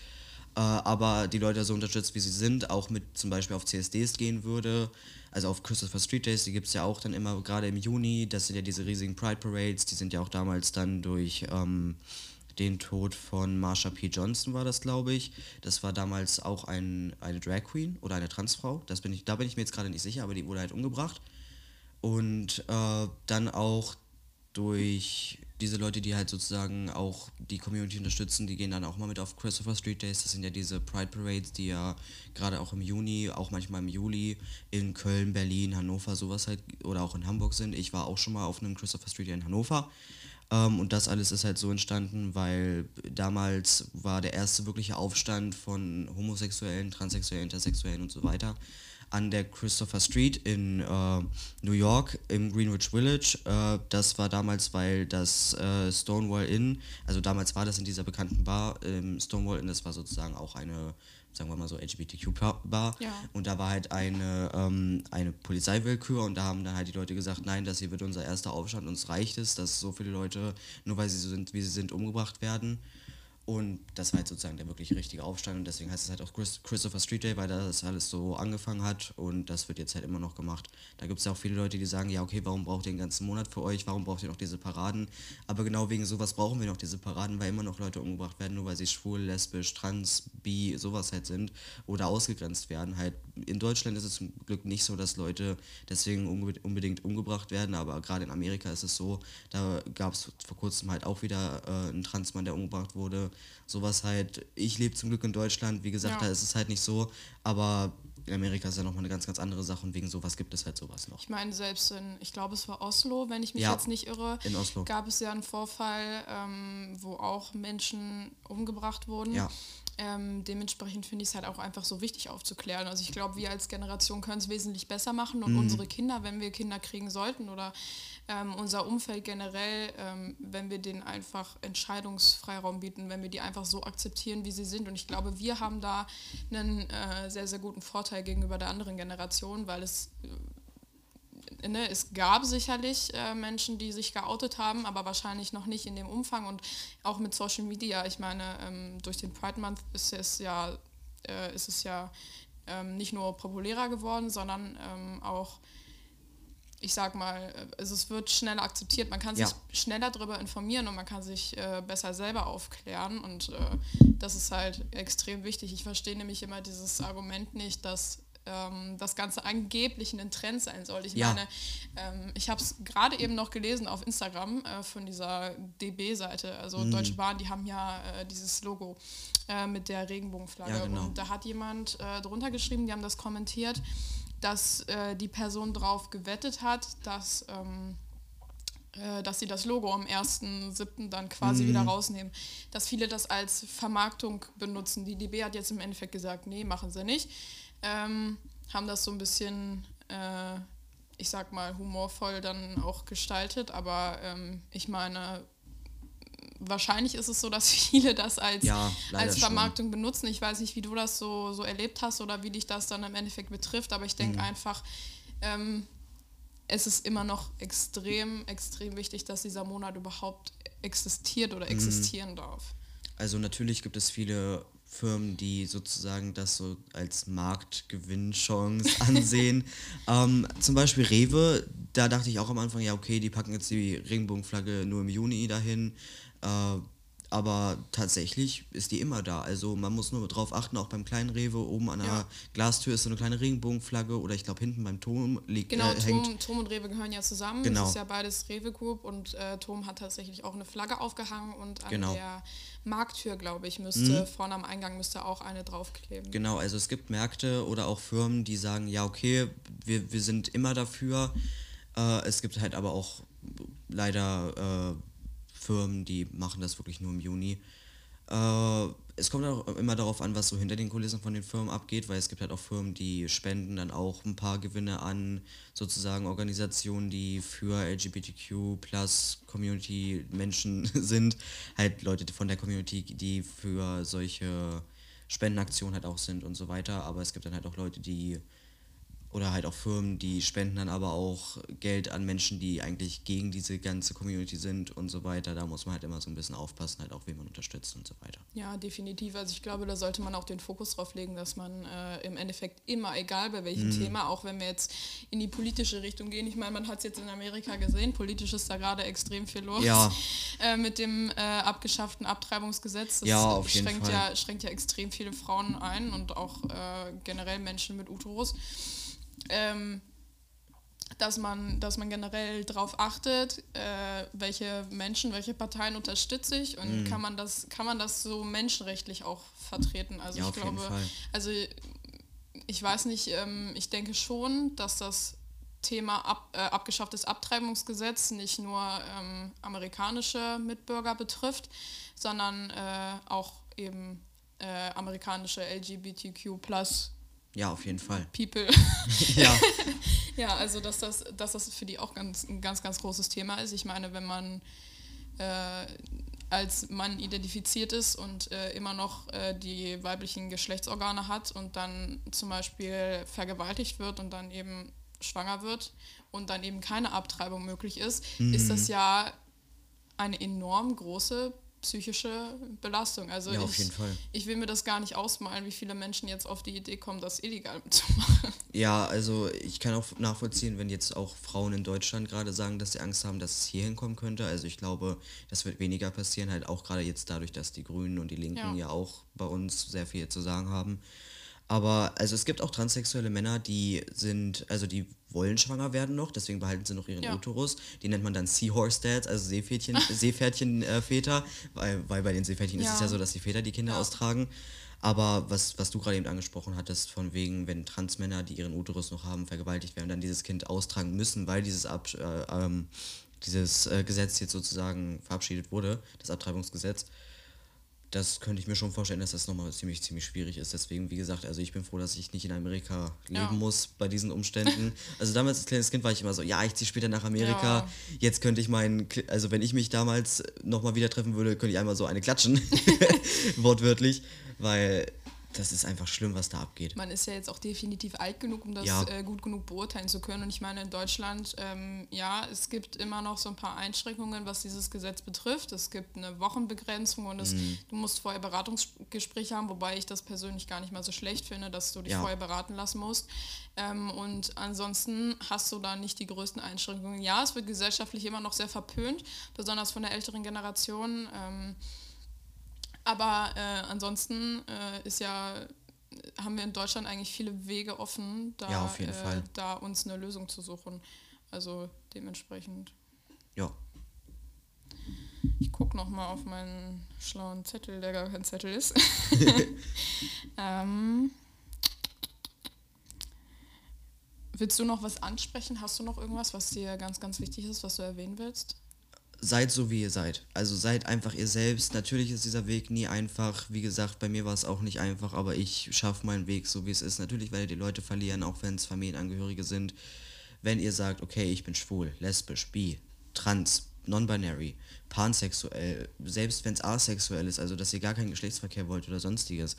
äh, aber die Leute so unterstützt, wie sie sind, auch mit zum Beispiel auf CSDs gehen würde, also auf Christopher Street Days, die gibt es ja auch dann immer gerade im Juni, das sind ja diese riesigen Pride Parades, die sind ja auch damals dann durch ähm, den Tod von Marsha P. Johnson war das, glaube ich. Das war damals auch ein, eine Drag Queen oder eine Transfrau. Das bin ich, da bin ich mir jetzt gerade nicht sicher, aber die wurde halt umgebracht. Und äh, dann auch durch diese Leute, die halt sozusagen auch die Community unterstützen, die gehen dann auch mal mit auf Christopher Street Days. Das sind ja diese Pride Parades, die ja gerade auch im Juni, auch manchmal im Juli in Köln, Berlin, Hannover, sowas halt oder auch in Hamburg sind. Ich war auch schon mal auf einem Christopher Street Day in Hannover. Ähm, und das alles ist halt so entstanden, weil damals war der erste wirkliche Aufstand von Homosexuellen, Transsexuellen, Intersexuellen und so weiter an der Christopher Street in äh, New York im Greenwich Village. Äh, das war damals, weil das äh, Stonewall Inn, also damals war das in dieser bekannten Bar, ähm, Stonewall Inn, das war sozusagen auch eine sagen wir mal so LGBTQ-Bar. Ja. Und da war halt eine, ähm, eine Polizeiwillkür und da haben dann halt die Leute gesagt, nein, das hier wird unser erster Aufstand, uns reicht es, dass so viele Leute, nur weil sie so sind, wie sie sind, umgebracht werden. Und das war halt sozusagen der wirklich richtige Aufstand und deswegen heißt es halt auch Chris Christopher Street Day, weil da das alles so angefangen hat und das wird jetzt halt immer noch gemacht. Da gibt es ja auch viele Leute, die sagen, ja okay, warum braucht ihr den ganzen Monat für euch, warum braucht ihr noch diese Paraden? Aber genau wegen sowas brauchen wir noch diese Paraden, weil immer noch Leute umgebracht werden, nur weil sie schwul, lesbisch, trans, bi, sowas halt sind oder ausgegrenzt werden. Halt in Deutschland ist es zum Glück nicht so, dass Leute deswegen unbe- unbedingt umgebracht werden, aber gerade in Amerika ist es so, da gab es vor kurzem halt auch wieder äh, einen Transmann, der umgebracht wurde. Sowas halt, ich lebe zum Glück in Deutschland, wie gesagt, Ja. da ist es halt nicht so, aber in Amerika ist ja nochmal eine ganz, ganz andere Sache und wegen sowas gibt es halt sowas noch. Ich meine, selbst in, ich glaube, es war Oslo, wenn ich mich Ja, jetzt nicht irre, in Oslo. gab es ja einen Vorfall, ähm, wo auch Menschen umgebracht wurden. Ja. Ähm, dementsprechend finde ich es halt auch einfach so wichtig aufzuklären. Also ich glaube, wir als Generation können es wesentlich besser machen und unsere Kinder, wenn wir Kinder kriegen sollten oder ähm, unser Umfeld generell, ähm, wenn wir denen einfach Entscheidungsfreiraum bieten, wenn wir die einfach so akzeptieren, wie sie sind. Und ich glaube, wir haben da einen äh, sehr, sehr guten Vorteil gegenüber der anderen Generation, weil es ne, es gab sicherlich äh, Menschen, die sich geoutet haben, aber wahrscheinlich noch nicht in dem Umfang und auch mit Social Media. Ich meine, ähm, durch den Pride Month ist es ja, äh, ist es ja ähm, nicht nur populärer geworden, sondern ähm, auch, ich sag mal, also es wird schneller akzeptiert. Man kann sich Ja. schneller darüber informieren und man kann sich äh, besser selber aufklären und äh, das ist halt extrem wichtig. Ich verstehe nämlich immer dieses Argument nicht, dass ähm, das Ganze angeblich ein Trend sein soll. Ich Ja. meine, ähm, ich habe es gerade eben noch gelesen auf Instagram äh, von dieser DB-Seite, also Mhm. Deutsche Bahn, die haben ja äh, dieses Logo äh, mit der Regenbogenflagge. Ja, genau. Und da hat jemand äh, drunter geschrieben, die haben das kommentiert, dass äh, die Person drauf gewettet hat, dass, ähm, äh, dass sie das Logo am 1.7. dann quasi Mhm. wieder rausnehmen. Dass viele das als Vermarktung benutzen. Die DB hat jetzt im Endeffekt gesagt, nee, machen sie nicht. Ähm, haben das so ein bisschen, äh, ich sag mal, humorvoll dann auch gestaltet, aber ähm, ich meine, wahrscheinlich ist es so, dass viele das als, Ja, als schon. Vermarktung benutzen. Ich weiß nicht, wie du das so, so erlebt hast oder wie dich das dann im Endeffekt betrifft, aber ich denke Mhm. einfach, ähm, es ist immer noch extrem, extrem wichtig, dass dieser Monat überhaupt existiert Mhm. oder existieren darf. Also natürlich gibt es viele Firmen, die sozusagen das so als Marktgewinnchance ansehen. ähm, zum Beispiel Rewe, da dachte ich auch am Anfang, ja okay, die packen jetzt die Regenbogenflagge nur im Juni dahin. Äh, aber tatsächlich ist die immer da. Also man muss nur drauf achten, auch beim kleinen Rewe, oben an der Ja. Glastür ist so eine kleine Regenbogenflagge oder ich glaube hinten beim Turm liegt, Genau, äh. Tom, Tom und Rewe gehören ja zusammen. Genau. Das ist ja beides Rewe Group und äh, Tom hat tatsächlich auch eine Flagge aufgehangen und an Genau. Mhm. der Markttür, glaube ich, müsste vorne am Eingang müsste auch eine draufkleben. Genau, also es gibt Märkte oder auch Firmen, die sagen, ja, okay, wir, wir sind immer dafür. Äh, es gibt halt aber auch leider äh, Firmen, die machen das wirklich nur im Juni. Äh, es kommt auch immer darauf an, was so hinter den Kulissen von den Firmen abgeht, weil es gibt halt auch Firmen, die spenden dann auch ein paar Gewinne an sozusagen Organisationen, die für LGBTQ plus Community Menschen sind. Halt Leute von der Community, die für solche Spendenaktionen halt auch sind und so weiter. Aber es gibt dann halt auch Leute, die oder halt auch Firmen, die spenden dann aber auch Geld an Menschen, die eigentlich gegen diese ganze Community sind und so weiter. Da muss man halt immer so ein bisschen aufpassen, halt auch, wen man unterstützt und so weiter. Ja, definitiv. Also ich glaube, da sollte man auch den Fokus drauf legen, dass man äh, im Endeffekt immer, egal bei welchem Mhm. Thema, auch wenn wir jetzt in die politische Richtung gehen, ich meine, man hat es jetzt in Amerika gesehen, politisch ist da gerade extrem viel los Ja. äh, mit dem äh, abgeschafften Abtreibungsgesetz. Das Ja, auf jeden schränkt Fall. Ja, schränkt ja extrem viele Frauen ein und auch äh, generell Menschen mit Uterus. Ähm, dass man, dass man generell darauf achtet, äh, welche Menschen, welche Parteien unterstütze ich Mhm. und kann man das, kann man das so menschenrechtlich auch vertreten. Also Ja, ich glaube, also ich weiß nicht, ähm, ich denke schon, dass das Thema ab, äh, abgeschafftes Abtreibungsgesetz nicht nur ähm, amerikanische Mitbürger betrifft, sondern äh, auch eben äh, amerikanische LGBTQ Ja, auf jeden Fall. People. Ja, Ja, also dass das, dass das für die auch ganz, ein ganz, ganz großes Thema ist. Ich meine, wenn man, äh, als Mann identifiziert ist und äh, immer noch äh, die weiblichen Geschlechtsorgane hat und dann zum Beispiel vergewaltigt wird und dann eben schwanger wird und dann eben keine Abtreibung möglich ist, ist das ja eine enorm große psychische Belastung. Also Ja, ich, auf jeden Fall. ich will mir das gar nicht ausmalen, wie viele Menschen jetzt auf die Idee kommen, das illegal zu machen. Ja, also ich kann auch nachvollziehen, wenn jetzt auch Frauen in Deutschland gerade sagen, dass sie Angst haben, dass es hier hinkommen könnte. Also ich glaube, das wird weniger passieren, halt auch gerade jetzt dadurch, dass die Grünen und die Linken Ja. ja, auch bei uns sehr viel zu sagen haben. Aber also es gibt auch transsexuelle Männer, die sind, also die wollen schwanger werden noch, deswegen behalten sie noch ihren Ja. Uterus. Die nennt man dann Seahorse Dads, also Seepferdchen, Seepferdchen-Väter, weil, weil bei den Seepferdchen ist es Ja. ja so, dass die Väter die Kinder Ja. austragen. Aber was, was du gerade eben angesprochen hattest, von wegen, wenn Transmänner, die ihren Uterus noch haben, vergewaltigt werden, dann dieses Kind austragen müssen, weil dieses, Ab äh, ähm, dieses äh, Gesetz jetzt sozusagen verabschiedet wurde, das Abtreibungsgesetz, das könnte ich mir schon vorstellen, dass das nochmal ziemlich, ziemlich schwierig ist. Deswegen, wie gesagt, also ich bin froh, dass ich nicht in Amerika leben Ja. muss bei diesen Umständen. Also damals als kleines Kind war ich immer so, ja, ich ziehe später nach Amerika. Ja. Jetzt könnte ich meinen, also wenn ich mich damals nochmal wieder treffen würde, könnte ich einmal so eine klatschen. Wortwörtlich. Weil das ist einfach schlimm, was da abgeht. Man ist ja jetzt auch definitiv alt genug, um das Ja. äh, gut genug beurteilen zu können. Und ich meine, in Deutschland, ähm, ja, es gibt immer noch so ein paar Einschränkungen, was dieses Gesetz betrifft. Es gibt eine Wochenbegrenzung und es, Mhm. du musst vorher Beratungsgespräche haben, wobei ich das persönlich gar nicht mal so schlecht finde, dass du dich Ja. vorher beraten lassen musst. Ähm, und ansonsten hast du da nicht die größten Einschränkungen. Ja, es wird gesellschaftlich immer noch sehr verpönt, besonders von der älteren Generation. Ähm, aber äh, ansonsten äh, ist ja, haben wir in Deutschland eigentlich viele Wege offen, da, Ja, äh, da uns eine Lösung zu suchen. Also dementsprechend. Ja. Ich gucke nochmal auf meinen schlauen Zettel, der gar kein Zettel ist. ähm, willst du noch was ansprechen? Hast du noch irgendwas, was dir ganz, ganz wichtig ist, was du erwähnen willst? Seid so, wie ihr seid. Also seid einfach ihr selbst. Natürlich ist dieser Weg nie einfach. Wie gesagt, bei mir war es auch nicht einfach, aber ich schaffe meinen Weg so, wie es ist. Natürlich werdet ihr Leute verlieren, auch wenn es Familienangehörige sind. Wenn ihr sagt, okay, ich bin schwul, lesbisch, bi, trans, non-binary, pansexuell, selbst wenn es asexuell ist, also dass ihr gar keinen Geschlechtsverkehr wollt oder sonstiges,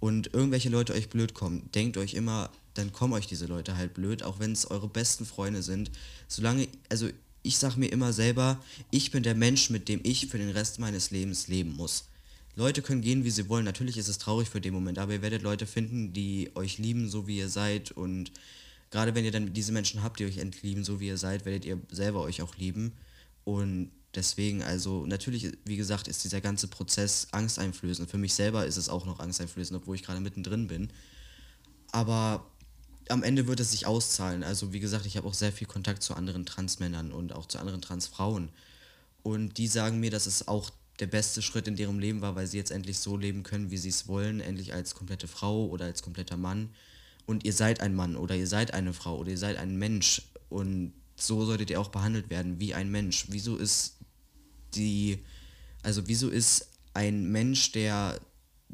und irgendwelche Leute euch blöd kommen, denkt euch immer, dann kommen euch diese Leute halt blöd, auch wenn es eure besten Freunde sind. Solange, also ich sag mir immer selber, ich bin der Mensch, mit dem ich für den Rest meines Lebens leben muss. Leute können gehen, wie sie wollen. Natürlich ist es traurig für den Moment, aber ihr werdet Leute finden, die euch lieben, so wie ihr seid. Und gerade wenn ihr dann diese Menschen habt, die euch entlieben, so wie ihr seid, werdet ihr selber euch auch lieben. Und deswegen, also natürlich, wie gesagt, ist dieser ganze Prozess angsteinflößend. Für mich selber ist es auch noch angsteinflößend, obwohl ich gerade mittendrin bin. Aber am Ende wird es sich auszahlen. Also wie gesagt, ich habe auch sehr viel Kontakt zu anderen Transmännern und auch zu anderen Transfrauen. Und die sagen mir, dass es auch der beste Schritt in ihrem Leben war, weil sie jetzt endlich so leben können, wie sie es wollen, endlich als komplette Frau oder als kompletter Mann. Und ihr seid ein Mann oder ihr seid eine Frau oder ihr seid ein Mensch. Und so solltet ihr auch behandelt werden, wie ein Mensch. Wieso ist die, also wieso ist ein Mensch, der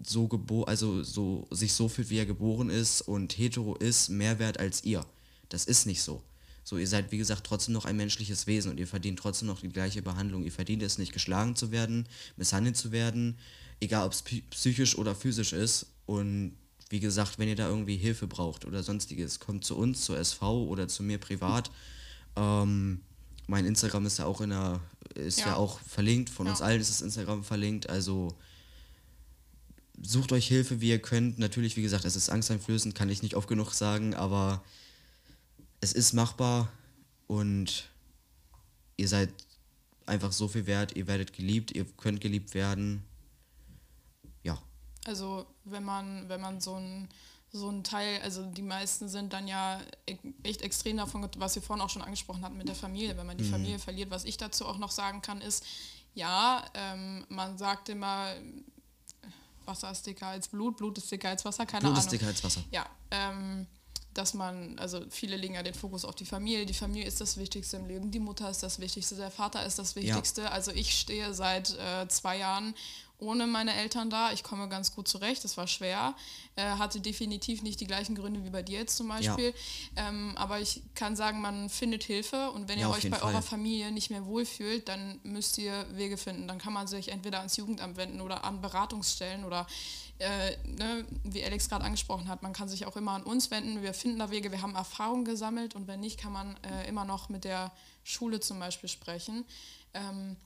so gebo also so sich so fühlt, wie er geboren ist und hetero ist, mehr wert als ihr? Das ist nicht so. So, ihr seid, wie gesagt, trotzdem noch ein menschliches Wesen und ihr verdient trotzdem noch die gleiche Behandlung. Ihr verdient es nicht, geschlagen zu werden, misshandelt zu werden, egal ob es psy- psychisch oder physisch ist. Und wie gesagt, wenn ihr da irgendwie Hilfe braucht oder sonstiges, kommt zu uns, zur SV oder zu mir privat. Ähm, mein Instagram ist ja auch in der, ist ja, Ja. auch verlinkt, von uns Ja. allen ist das Instagram verlinkt, also sucht euch Hilfe, wie ihr könnt. Natürlich, wie gesagt, es ist angsteinflößend, kann ich nicht oft genug sagen, aber es ist machbar und ihr seid einfach so viel wert, ihr werdet geliebt, ihr könnt geliebt werden. Ja, Also wenn man, wenn man so ein so ein Teil, also die meisten sind dann ja e- echt extrem davon, was wir vorhin auch schon angesprochen hatten mit der Familie. Wenn man die Familie verliert, was ich dazu auch noch sagen kann, ist, ja, ähm, man sagt immer, Wasser ist dicker als Blut, Blut ist dicker als Wasser, keine Blut Ahnung. ist dicker als Wasser. Ja, ähm, dass man, also viele legen ja den Fokus auf die Familie. Die Familie ist das Wichtigste im Leben, die Mutter ist das Wichtigste, der Vater ist das Wichtigste. Also ich stehe seit äh, zwei Jahren ohne meine Eltern da. Ich komme ganz gut zurecht, das war schwer. Äh, hatte definitiv nicht die gleichen Gründe wie bei dir jetzt zum Beispiel. Ähm, aber ich kann sagen, man findet Hilfe und wenn Ja, ihr euch bei Fall. eurer Familie nicht mehr wohlfühlt, dann müsst ihr Wege finden. Dann kann man sich entweder ans Jugendamt wenden oder an Beratungsstellen oder äh, ne, wie Alex gerade angesprochen hat, man kann sich auch immer an uns wenden. Wir finden da Wege, wir haben Erfahrung gesammelt und wenn nicht, kann man äh, immer noch mit der Schule zum Beispiel sprechen. Ähm,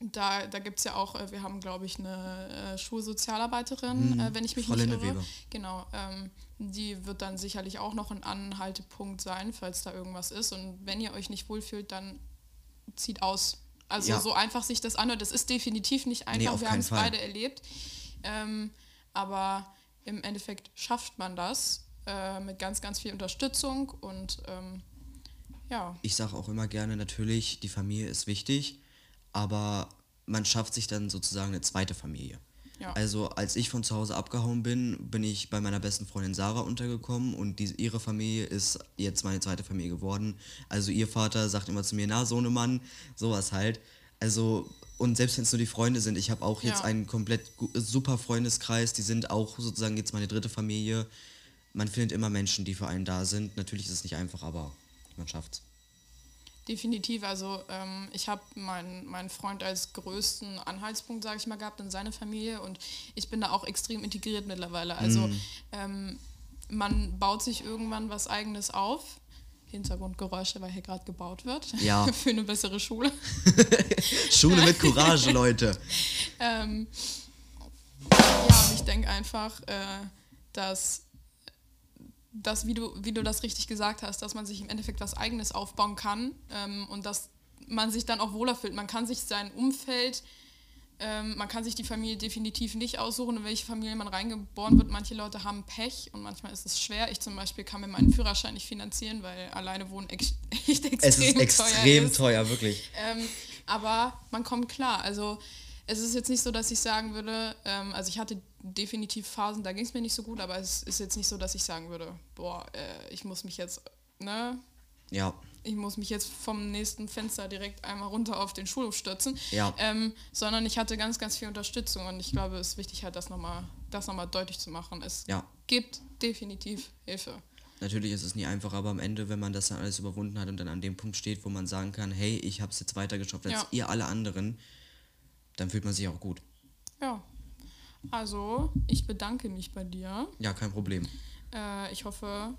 da da gibt es ja auch, äh, wir haben, glaube ich, eine äh, Schulsozialarbeiterin, äh, wenn ich mich Frau nicht irre. Weber. Genau, ähm, die wird dann sicherlich auch noch ein Anhaltepunkt sein, falls da irgendwas ist. Und wenn ihr euch nicht wohlfühlt, dann zieht aus. Also Ja. so einfach sich das anhört, das ist definitiv nicht einfach. auf wir haben es beide erlebt. Ähm, aber im Endeffekt schafft man das äh, mit ganz, ganz viel Unterstützung und ähm, ja, ich sage auch immer gerne, natürlich, die Familie ist wichtig, aber man schafft sich dann sozusagen eine zweite Familie. Ja. Also als ich von zu Hause abgehauen bin, bin ich bei meiner besten Freundin Sarah untergekommen und die, ihre Familie ist jetzt meine zweite Familie geworden. Also ihr Vater sagt immer zu mir, na, Sohnemann, sowas halt. Also, und selbst wenn es nur die Freunde sind, ich habe auch jetzt Ja. einen komplett super Freundeskreis, die sind auch sozusagen jetzt meine dritte Familie. Man findet immer Menschen, die für einen da sind. Natürlich ist es nicht einfach, aber man schafft's. Definitiv, also ähm, ich habe meinen meinen Freund als größten Anhaltspunkt, sage ich mal, gehabt in seine Familie und ich bin da auch extrem integriert mittlerweile. Also ähm, man baut sich irgendwann was eigenes auf. Hintergrundgeräusche, weil hier gerade gebaut wird. Ja. Für eine bessere Schule. Schule mit Courage, Leute. Ähm, ja, und ich denke einfach, äh, dass, dass wie, du, wie du das richtig gesagt hast, dass man sich im Endeffekt was Eigenes aufbauen kann ähm, und dass man sich dann auch wohler fühlt. Man kann sich sein Umfeld, ähm, man kann sich die Familie definitiv nicht aussuchen, in welche Familie man reingeboren wird. Manche Leute haben Pech und manchmal ist es schwer. Ich zum Beispiel kann mir meinen Führerschein nicht finanzieren, weil alleine wohnen echt extrem, Es ist extrem teuer ist. teuer, wirklich. Ähm, aber man kommt klar. Also es ist jetzt nicht so, dass ich sagen würde, ähm, also ich hatte definitiv Phasen, da ging es mir nicht so gut, aber es ist jetzt nicht so, dass ich sagen würde, boah, äh, ich muss mich jetzt, ne, Ja, ich muss mich jetzt vom nächsten Fenster direkt einmal runter auf den Schulhof stürzen. Ja. Ähm, sondern ich hatte ganz, ganz viel Unterstützung und ich glaube, es ist wichtig halt, das nochmal das noch mal deutlich zu machen. Es Ja. gibt definitiv Hilfe. natürlich ist es nie einfach, aber am Ende, wenn man das dann alles überwunden hat und dann an dem Punkt steht, wo man sagen kann, hey, ich habe es jetzt weiter geschafft als Ja. ihr alle anderen, dann fühlt man sich auch gut. Ja. Also, ich bedanke mich bei dir. Ja, kein Problem. Äh, ich hoffe,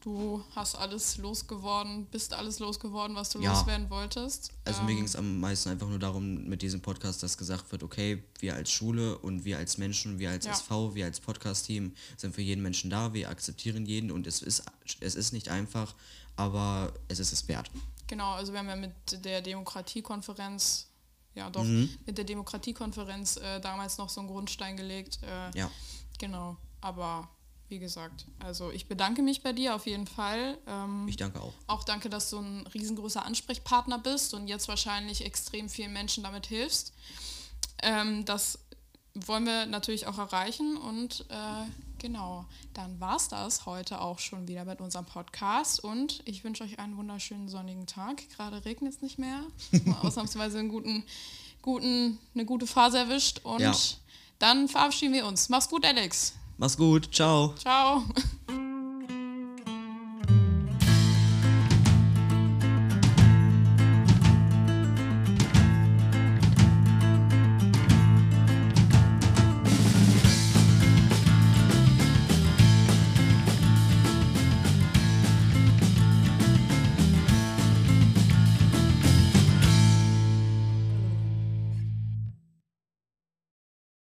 du hast alles losgeworden, bist alles losgeworden, was du Ja. loswerden wolltest. Also ähm, mir ging es am meisten einfach nur darum, mit diesem Podcast, dass gesagt wird, okay, wir als Schule und wir als Menschen, wir als Ja. SV, wir als Podcast-Team sind für jeden Menschen da, wir akzeptieren jeden und es ist, es ist nicht einfach, aber es ist es wert. Genau, also wir haben ja mit der Demokratiekonferenz, ja doch, Mhm. mit der Demokratiekonferenz äh, damals noch so einen Grundstein gelegt. Äh, Ja. Genau, aber wie gesagt, also ich bedanke mich bei dir auf jeden Fall. Ähm, Ich danke auch. Auch danke, dass du ein riesengroßer Ansprechpartner bist und jetzt wahrscheinlich extrem vielen Menschen damit hilfst. Ähm, das wollen wir natürlich auch erreichen und äh, genau, dann war es das heute auch schon wieder mit unserem Podcast und ich wünsche euch einen wunderschönen sonnigen Tag. Gerade regnet es nicht mehr, ausnahmsweise einen guten, guten, eine gute Phase erwischt und Ja. dann verabschieden wir uns. Mach's gut, Alex. Mach's gut, ciao. Ciao.